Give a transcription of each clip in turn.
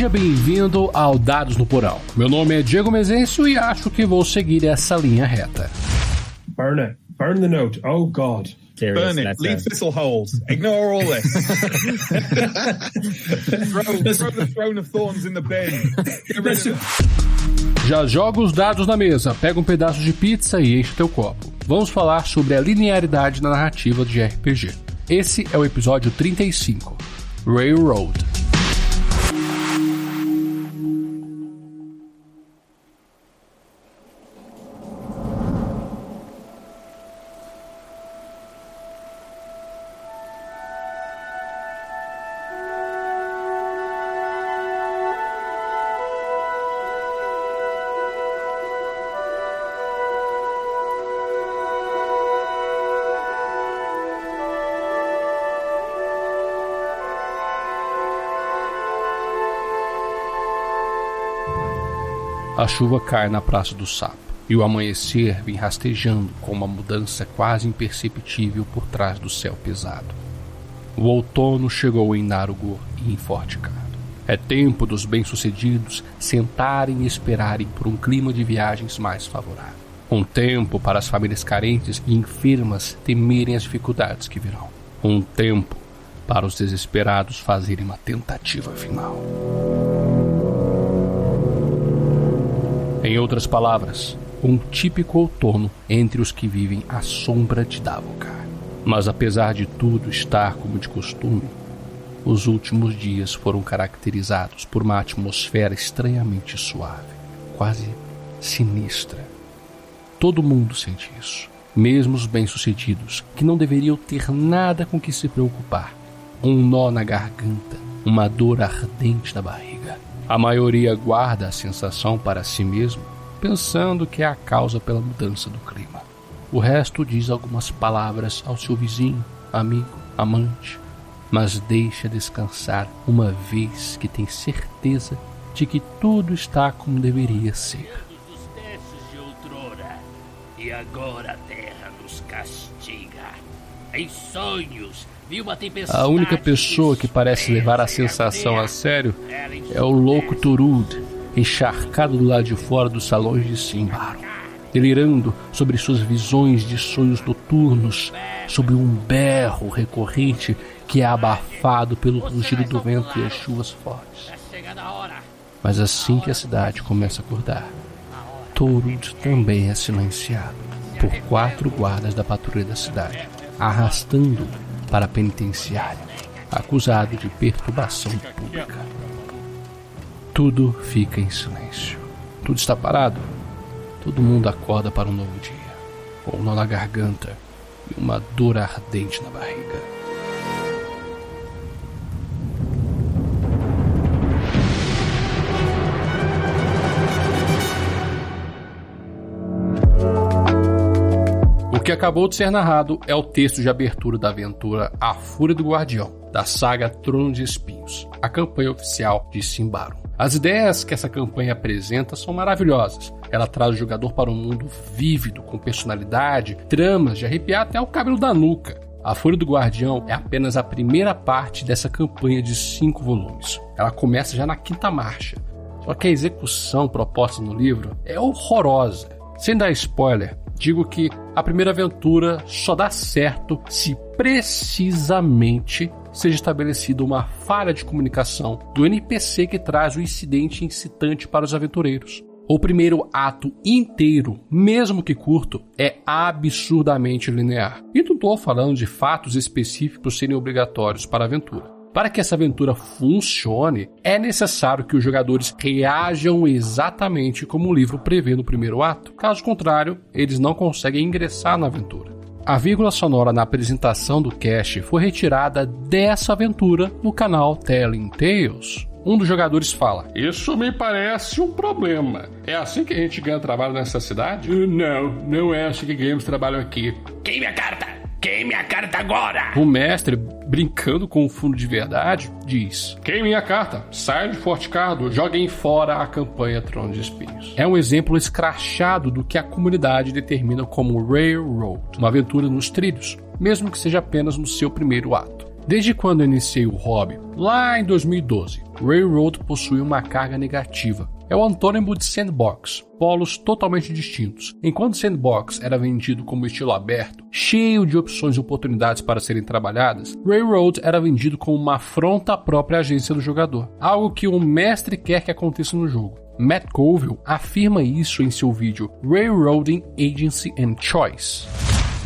Seja bem-vindo ao Dados no Porão. Meu nome é Diego Mezencio e acho que vou seguir essa linha reta. Burn it. Burn the note. Oh, God. Burn it. Leave thistle holes. Ignore all this. throw, throw the throne of thorns in the bin. Já joga os dados na mesa, pega um pedaço de pizza e enche teu copo. Vamos falar sobre a linearidade na narrativa de RPG. Esse é o episódio 35, Railroad. A chuva cai na Praça do Sapo e o amanhecer vem rastejando com uma mudança quase imperceptível por trás do céu pesado. O outono chegou em Narugor e em Forticado. É tempo dos bem-sucedidos sentarem e esperarem por um clima de viagens mais favorável. Um tempo para as famílias carentes e enfermas temerem as dificuldades que virão. Um tempo para os desesperados fazerem uma tentativa final. Em outras palavras, um típico outono entre os que vivem à sombra de Davokar. Mas apesar de tudo estar como de costume, os últimos dias foram caracterizados por uma atmosfera estranhamente suave, quase sinistra. Todo mundo sente isso, mesmo os bem-sucedidos, que não deveriam ter nada com que se preocupar. Um nó na garganta, uma dor ardente na barriga a maioria guarda a sensação para si mesmo, pensando que é a causa pela mudança do clima. O resto diz algumas palavras ao seu vizinho, amigo, amante, mas deixa descansar uma vez que tem certeza de que tudo está como deveria ser. E agora a terra nos castiga. Em sonhos a única pessoa que parece levar a sensação a sério é o louco Turud, encharcado do lado de fora dos salões de Simbaro, delirando sobre suas visões de sonhos noturnos, sobre um berro recorrente que é abafado pelo rugido do vento e as chuvas fortes. Mas assim que a cidade começa a acordar, Torud também é silenciado por quatro guardas da patrulha da cidade, arrastando para a penitenciária, acusado de perturbação pública. Tudo fica em silêncio. Tudo está parado. Todo mundo acorda para um novo dia, com um nó na garganta e uma dor ardente na barriga. Que acabou de ser narrado é o texto de abertura da aventura A Fúria do Guardião, da saga Trono de Espinhos, a campanha oficial de Simbarum. As ideias que essa campanha apresenta são maravilhosas. Ela traz o jogador para um mundo vívido, com personalidade, tramas de arrepiar até o cabelo da nuca. A Fúria do Guardião é apenas a primeira parte dessa campanha de cinco volumes. Ela começa já na quinta marcha. Só que a execução proposta no livro é horrorosa. Sem dar spoiler, digo que a primeira aventura só dá certo se precisamente seja estabelecida uma falha de comunicação do NPC que traz o incidente incitante para os aventureiros. O primeiro ato inteiro, mesmo que curto, é absurdamente linear. E não estou falando de fatos específicos serem obrigatórios para a aventura. Para que essa aventura funcione, é necessário que os jogadores reajam exatamente como o livro prevê no primeiro ato. Caso contrário, eles não conseguem ingressar na aventura. A vírgula sonora na apresentação do cast foi retirada dessa aventura no canal Telling Tales. Um dos jogadores fala: Isso me parece um problema. É assim que a gente ganha trabalho nessa cidade? Não, não é assim que ganhamos trabalho aqui. Queime a carta! Queime a carta agora! O mestre, brincando com o fundo de verdade, diz: Queime a carta, saia de Forticado, joguem fora a campanha Trono de Espinhos. É um exemplo escrachado do que a comunidade determina como Railroad, uma aventura nos trilhos, mesmo que seja apenas no seu primeiro ato. Desde quando eu iniciei o hobby, lá em 2012, Railroad possui uma carga negativa. É o antônimo de Sandbox, polos totalmente distintos. Enquanto Sandbox era vendido como estilo aberto, cheio de opções e oportunidades para serem trabalhadas, Railroad era vendido como uma afronta à própria agência do jogador, algo que o mestre quer que aconteça no jogo. Matt Colville afirma isso em seu vídeo Railroading Agency and Choice.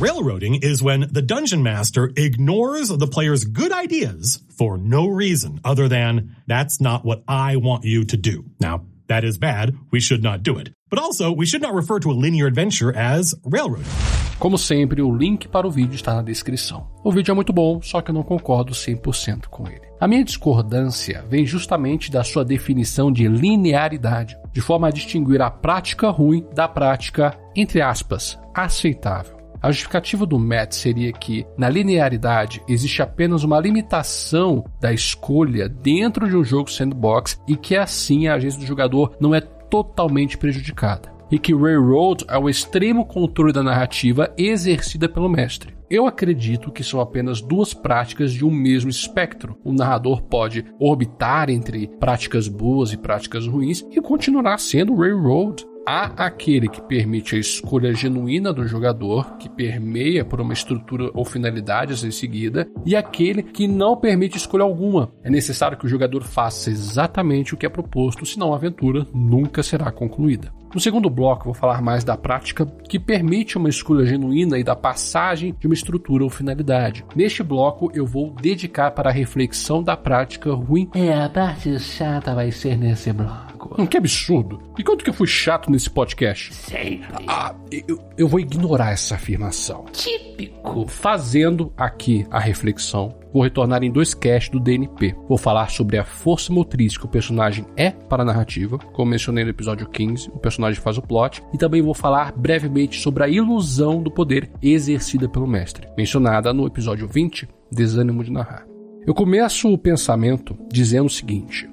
Railroading is when the dungeon master ignores the player's good ideas for no reason other than that's not what I want you to do. Now, that is bad. We should not do it. But also, we should not refer to a linear adventure as railroading. Como sempre, o link para o vídeo está na descrição. O vídeo é muito bom, só que eu não concordo 100% com ele. A minha discordância vem justamente da sua definição de linearidade, de forma a distinguir a prática ruim da prática, entre aspas, aceitável. A justificativa do Matt seria que, na linearidade, existe apenas uma limitação da escolha dentro de um jogo sandbox e que assim a agência do jogador não é totalmente prejudicada. E que Railroad é o extremo controle da narrativa exercida pelo mestre. Eu acredito que são apenas duas práticas de um mesmo espectro. O narrador pode orbitar entre práticas boas e práticas ruins e continuar sendo Railroad. Há aquele que permite a escolha genuína do jogador, que permeia por uma estrutura ou finalidade a ser seguida, e aquele que não permite escolha alguma. É necessário que o jogador faça exatamente o que é proposto, senão a aventura nunca será concluída. No segundo bloco, vou falar mais da prática que permite uma escolha genuína e da passagem de uma estrutura ou finalidade. Neste bloco, eu vou dedicar para a reflexão da prática ruim. É, a parte chata vai ser nesse bloco. Hum, que absurdo! E quanto que eu fui chato nesse podcast? Sempre. Ah, eu, eu vou ignorar essa afirmação. Típico. Fazendo aqui a reflexão, vou retornar em dois casts do DNP. Vou falar sobre a força motriz que o personagem é para a narrativa, como mencionei no episódio 15, o personagem faz o plot, e também vou falar brevemente sobre a ilusão do poder exercida pelo mestre, mencionada no episódio 20, Desânimo de Narrar. Eu começo o pensamento dizendo o seguinte: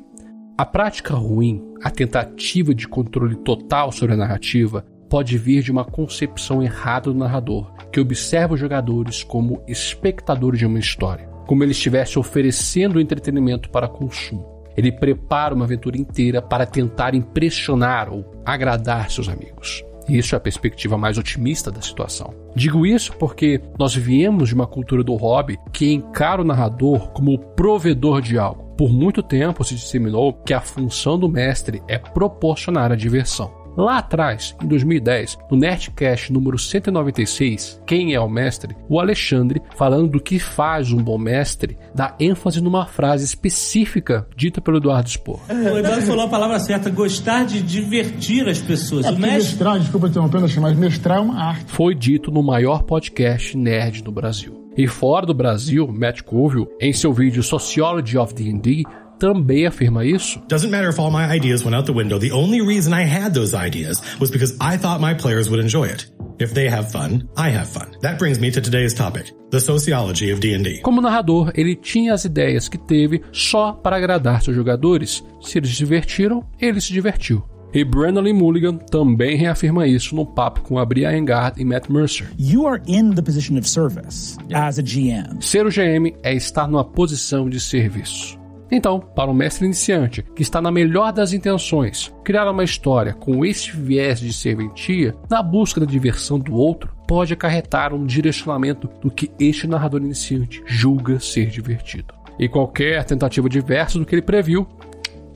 a prática ruim, a tentativa de controle total sobre a narrativa, pode vir de uma concepção errada do narrador, que observa os jogadores como espectadores de uma história, como ele estivesse oferecendo entretenimento para consumo. Ele prepara uma aventura inteira para tentar impressionar ou agradar seus amigos. Isso é a perspectiva mais otimista da situação. Digo isso porque nós viemos de uma cultura do hobby que encara o narrador como o provedor de algo. Por muito tempo se disseminou que a função do mestre é proporcionar a diversão. Lá atrás, em 2010, no Nerdcast número 196, Quem é o Mestre? O Alexandre, falando do que faz um bom mestre, dá ênfase numa frase específica dita pelo Eduardo Spor. O Eduardo falou a palavra certa, gostar de divertir as pessoas. É, o mestre... mestrar, desculpa interrompendo, mas mestrar é uma arte. Foi dito no maior podcast nerd do Brasil. E fora do Brasil, Matt Colville, em seu vídeo Sociology of D&D, também afirma isso. Doesn't matter if all my ideas went out the window. The only reason I had those ideas was because I thought my players would enjoy it. If they have fun, I have fun. That brings me to today's topic, the sociology of D&D. Como narrador, ele tinha as ideias que teve só para agradar seus jogadores. Se eles se divertiram, ele se divertiu. E Brandon Lee Mulligan também reafirma isso no papo com a Bria Engard e Matt Mercer. You are in the position of service as a GM. Ser o GM é estar numa posição de serviço. Então, para o mestre iniciante, que está na melhor das intenções, criar uma história com esse viés de serventia, na busca da diversão do outro, pode acarretar um direcionamento do que este narrador iniciante julga ser divertido. E qualquer tentativa diversa do que ele previu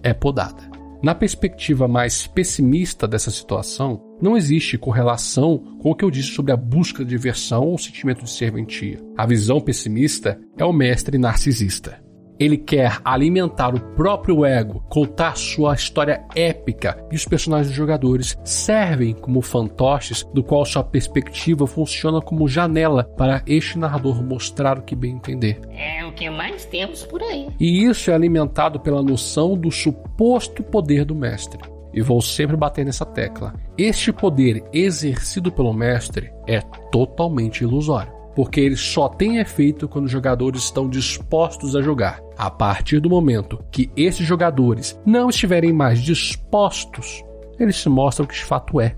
é podada. Na perspectiva mais pessimista dessa situação, não existe correlação com o que eu disse sobre a busca de diversão ou sentimento de serventia. A visão pessimista é o mestre narcisista. Ele quer alimentar o próprio ego, contar sua história épica e os personagens dos jogadores servem como fantoches do qual sua perspectiva funciona como janela para este narrador mostrar o que bem entender. É o que mais temos por aí. E isso é alimentado pela noção do suposto poder do mestre. E vou sempre bater nessa tecla. Este poder exercido pelo mestre é totalmente ilusório porque ele só tem efeito quando os jogadores estão dispostos a jogar. A partir do momento que esses jogadores não estiverem mais dispostos, eles se mostram que de fato é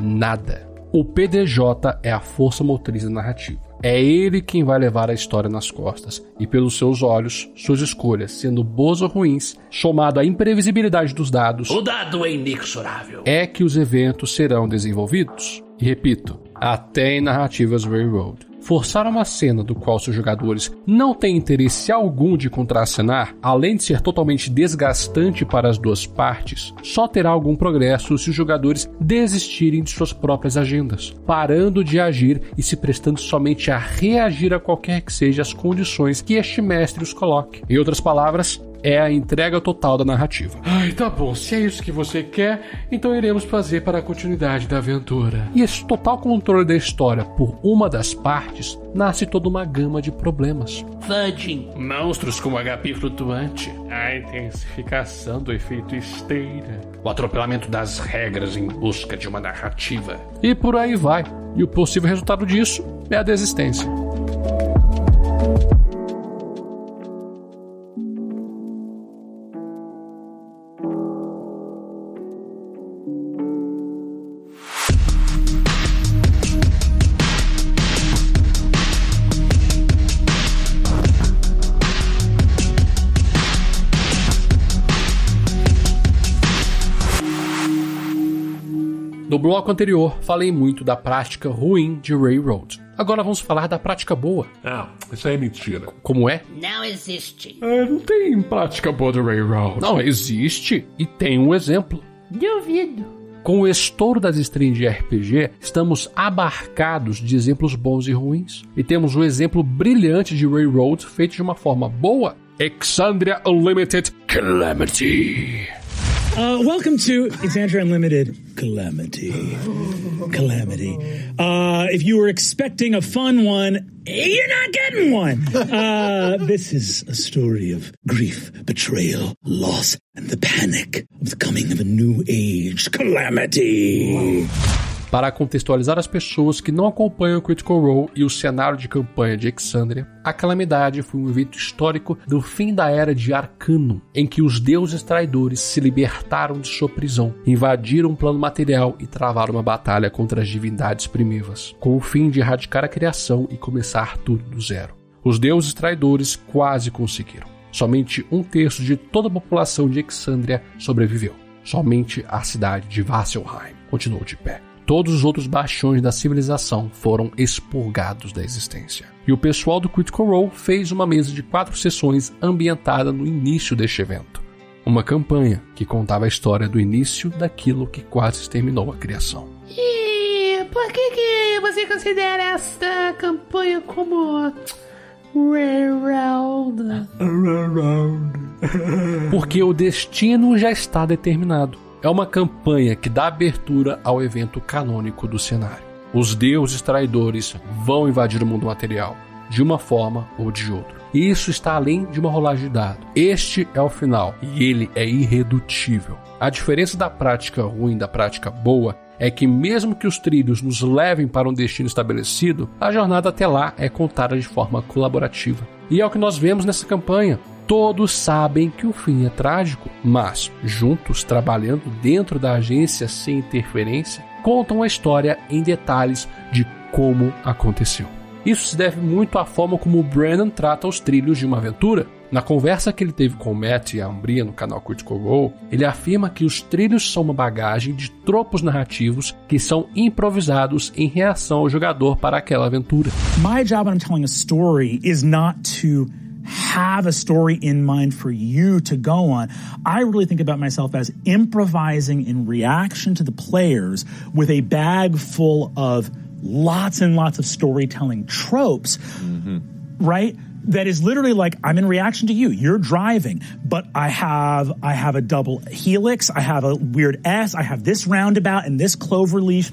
nada. O PDJ é a força motriz da narrativa. É ele quem vai levar a história nas costas, e pelos seus olhos, suas escolhas, sendo boas ou ruins, somado à imprevisibilidade dos dados, O dado é inexorável. é que os eventos serão desenvolvidos. E repito, até em narrativas Railroad. Forçar uma cena do qual seus jogadores não têm interesse algum de contracenar, além de ser totalmente desgastante para as duas partes, só terá algum progresso se os jogadores desistirem de suas próprias agendas, parando de agir e se prestando somente a reagir a qualquer que seja as condições que este mestre os coloque. Em outras palavras, é a entrega total da narrativa. Ai, tá bom, se é isso que você quer, então iremos fazer para a continuidade da aventura. E esse total controle da história por uma das partes nasce toda uma gama de problemas. Fudging. Monstros como HP flutuante, a intensificação do efeito esteira, o atropelamento das regras em busca de uma narrativa. E por aí vai. E o possível resultado disso é a desistência. Bloco anterior, falei muito da prática ruim de Railroad. Agora vamos falar da prática boa. Ah, isso aí é mentira. Como é? Não existe. Ah, não tem prática boa do Railroad. Não, existe. E tem um exemplo. Duvido. Com o estouro das streams de RPG, estamos abarcados de exemplos bons e ruins. E temos um exemplo brilhante de Railroad feito de uma forma boa: Exandria Unlimited Calamity. Uh, welcome to Exandria Unlimited Calamity. Calamity. Uh, if you were expecting a fun one, you're not getting one. Uh, this is a story of grief, betrayal, loss, and the panic of the coming of a new age. Calamity. Para contextualizar as pessoas que não acompanham Critical Role e o cenário de campanha de Exandria, a Calamidade foi um evento histórico do fim da Era de Arcano, em que os deuses traidores se libertaram de sua prisão, invadiram o plano material e travaram uma batalha contra as divindades primivas, com o fim de erradicar a criação e começar tudo do zero. Os deuses traidores quase conseguiram. Somente um terço de toda a população de Exandria sobreviveu. Somente a cidade de Vasselheim continuou de pé todos os outros bastiões da civilização foram expurgados da existência. E o pessoal do Critical Role fez uma mesa de quatro sessões ambientada no início deste evento. Uma campanha que contava a história do início daquilo que quase exterminou a criação. E por que, que você considera esta campanha como. Railroad? Porque o destino já está determinado. É uma campanha que dá abertura ao evento canônico do cenário. Os deuses traidores vão invadir o mundo material, de uma forma ou de outra. E isso está além de uma rolagem de dado. Este é o final e ele é irredutível. A diferença da prática ruim da prática boa é que, mesmo que os trilhos nos levem para um destino estabelecido, a jornada até lá é contada de forma colaborativa. E é o que nós vemos nessa campanha. Todos sabem que o fim é trágico, mas, juntos, trabalhando dentro da agência sem interferência, contam a história em detalhes de como aconteceu. Isso se deve muito à forma como o Brandon trata os trilhos de uma aventura. Na conversa que ele teve com o Matt e a Umbria no canal Critical Role, ele afirma que os trilhos são uma bagagem de tropos narrativos que são improvisados em reação ao jogador para aquela aventura. My job when I'm telling a story is not to have a story in mind for you to go on. I really think about myself as improvising in reaction to the players with a bag full of lots and lots of storytelling tropes, mm-hmm. right? That is literally like I'm in reaction to you. You're driving, but I have I have a double helix, I have a weird S, I have this roundabout and this clover leaf.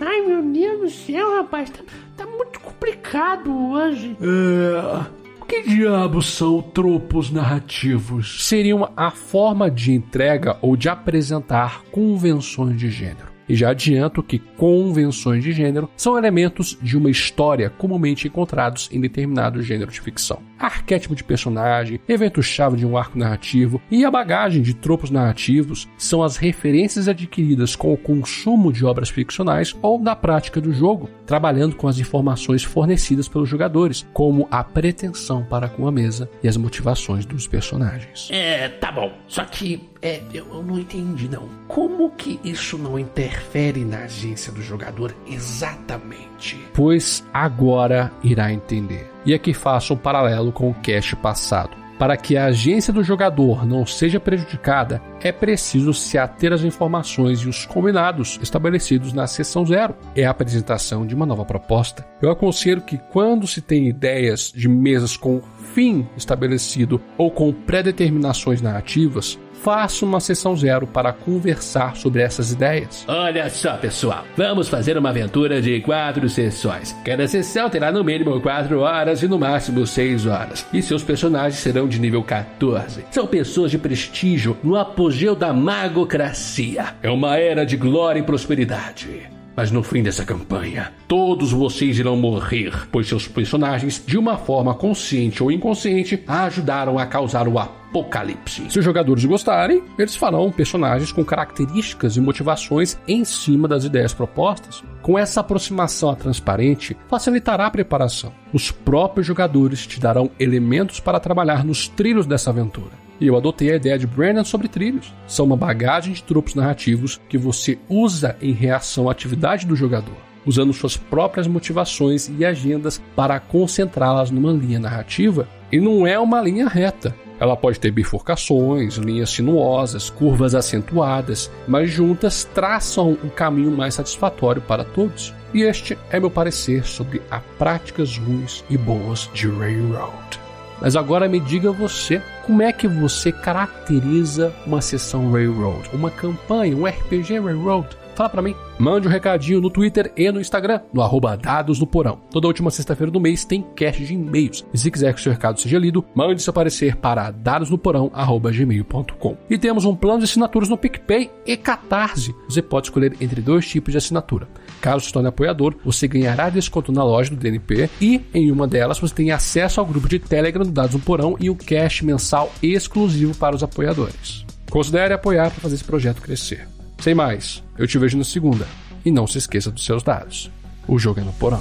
Ai meu Deus do céu, rapaz, tá, tá muito complicado hoje. É... O que diabos são tropos narrativos? Seriam a forma de entrega ou de apresentar convenções de gênero. E já adianto que convenções de gênero são elementos de uma história comumente encontrados em determinado gênero de ficção. Arquétipo de personagem, evento-chave de um arco narrativo e a bagagem de tropos narrativos são as referências adquiridas com o consumo de obras ficcionais ou da prática do jogo, trabalhando com as informações fornecidas pelos jogadores, como a pretensão para com a mesa e as motivações dos personagens. É, tá bom. Só que é, eu não entendi não. Como que isso não interfere na agência do jogador exatamente? Pois agora irá entender. E aqui faço um paralelo com o cast passado. Para que a agência do jogador não seja prejudicada, é preciso se ater às informações e os combinados estabelecidos na sessão zero. É a apresentação de uma nova proposta. Eu aconselho que, quando se tem ideias de mesas com fim estabelecido ou com pré-determinações narrativas, faça uma sessão zero para conversar sobre essas ideias. Olha só, pessoal, vamos fazer uma aventura de quatro sessões. Cada sessão terá no mínimo quatro horas e no máximo seis horas. E seus personagens serão de nível 14. São pessoas de prestígio no apogeu da magocracia. É uma era de glória e prosperidade. Mas no fim dessa campanha, todos vocês irão morrer, pois seus personagens, de uma forma consciente ou inconsciente, ajudaram a causar o apocalipse. Se os jogadores gostarem, eles farão personagens com características e motivações em cima das ideias propostas. Com essa aproximação à transparente, facilitará a preparação. Os próprios jogadores te darão elementos para trabalhar nos trilhos dessa aventura. E eu adotei a ideia de Brandon sobre trilhos. São uma bagagem de tropos narrativos que você usa em reação à atividade do jogador, usando suas próprias motivações e agendas para concentrá-las numa linha narrativa. E não é uma linha reta. Ela pode ter bifurcações, linhas sinuosas, curvas acentuadas, mas juntas traçam um caminho mais satisfatório para todos. E este é meu parecer sobre as práticas ruins e boas de Railroad. Mas agora me diga você, como é que você caracteriza uma sessão Railroad? Uma campanha, um RPG Railroad? Fala para mim. Mande um recadinho no Twitter e no Instagram, no arroba Dados no Porão. Toda última sexta-feira do mês tem cast de e-mails. E se quiser que seu recado seja lido, mande seu parecer para dadosnoporão.gmail.com. E temos um plano de assinaturas no PicPay e Catarse. Você pode escolher entre dois tipos de assinatura. Caso se torne apoiador, você ganhará desconto na loja do DNP e, em uma delas, você tem acesso ao grupo de Telegram do Dados no Porão e o cast mensal exclusivo para os apoiadores. Considere apoiar para fazer esse projeto crescer. Sem mais, eu te vejo na segunda. E não se esqueça dos seus dados. O jogo é no porão.